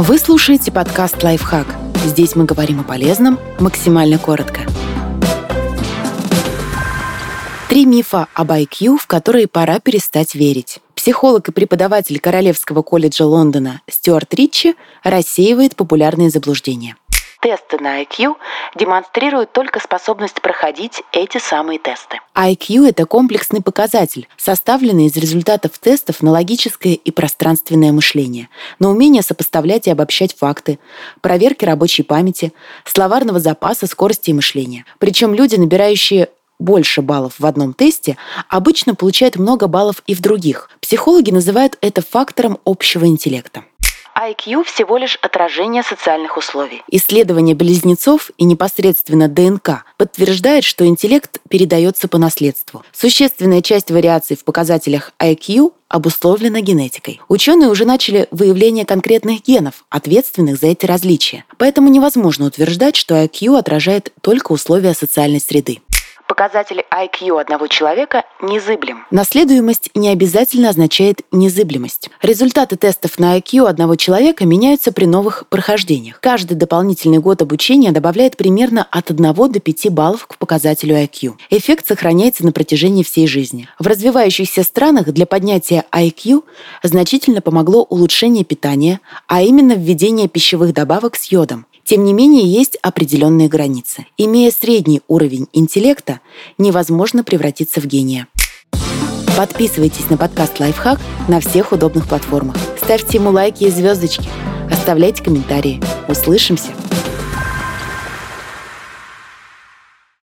Вы слушаете подкаст «Лайфхак». Здесь мы говорим о полезном максимально коротко. Три мифа об IQ, в которые пора перестать верить. Психолог и преподаватель Королевского колледжа Лондона Стюарт Ричи рассеивает популярные заблуждения. Тесты на IQ демонстрируют только способность проходить эти самые тесты. IQ – это комплексный показатель, составленный из результатов тестов на логическое и пространственное мышление, на умение сопоставлять и обобщать факты, проверки рабочей памяти, словарного запаса, скорости и мышления. Причем люди, набирающие больше баллов в одном тесте, обычно получают много баллов и в других. Психологи называют это фактором общего интеллекта. IQ всего лишь отражение социальных условий. Исследование близнецов и непосредственно ДНК подтверждает, что интеллект передается по наследству. Существенная часть вариаций в показателях IQ обусловлена генетикой. Ученые уже начали выявление конкретных генов, ответственных за эти различия. Поэтому невозможно утверждать, что IQ отражает только условия социальной среды показатель IQ одного человека незыблем. Наследуемость не обязательно означает незыблемость. Результаты тестов на IQ одного человека меняются при новых прохождениях. Каждый дополнительный год обучения добавляет примерно от 1 до 5 баллов к показателю IQ. Эффект сохраняется на протяжении всей жизни. В развивающихся странах для поднятия IQ значительно помогло улучшение питания, а именно введение пищевых добавок с йодом. Тем не менее, есть определенные границы. Имея средний уровень интеллекта, невозможно превратиться в гения. Подписывайтесь на подкаст «Лайфхак» на всех удобных платформах. Ставьте ему лайки и звездочки. Оставляйте комментарии. Услышимся!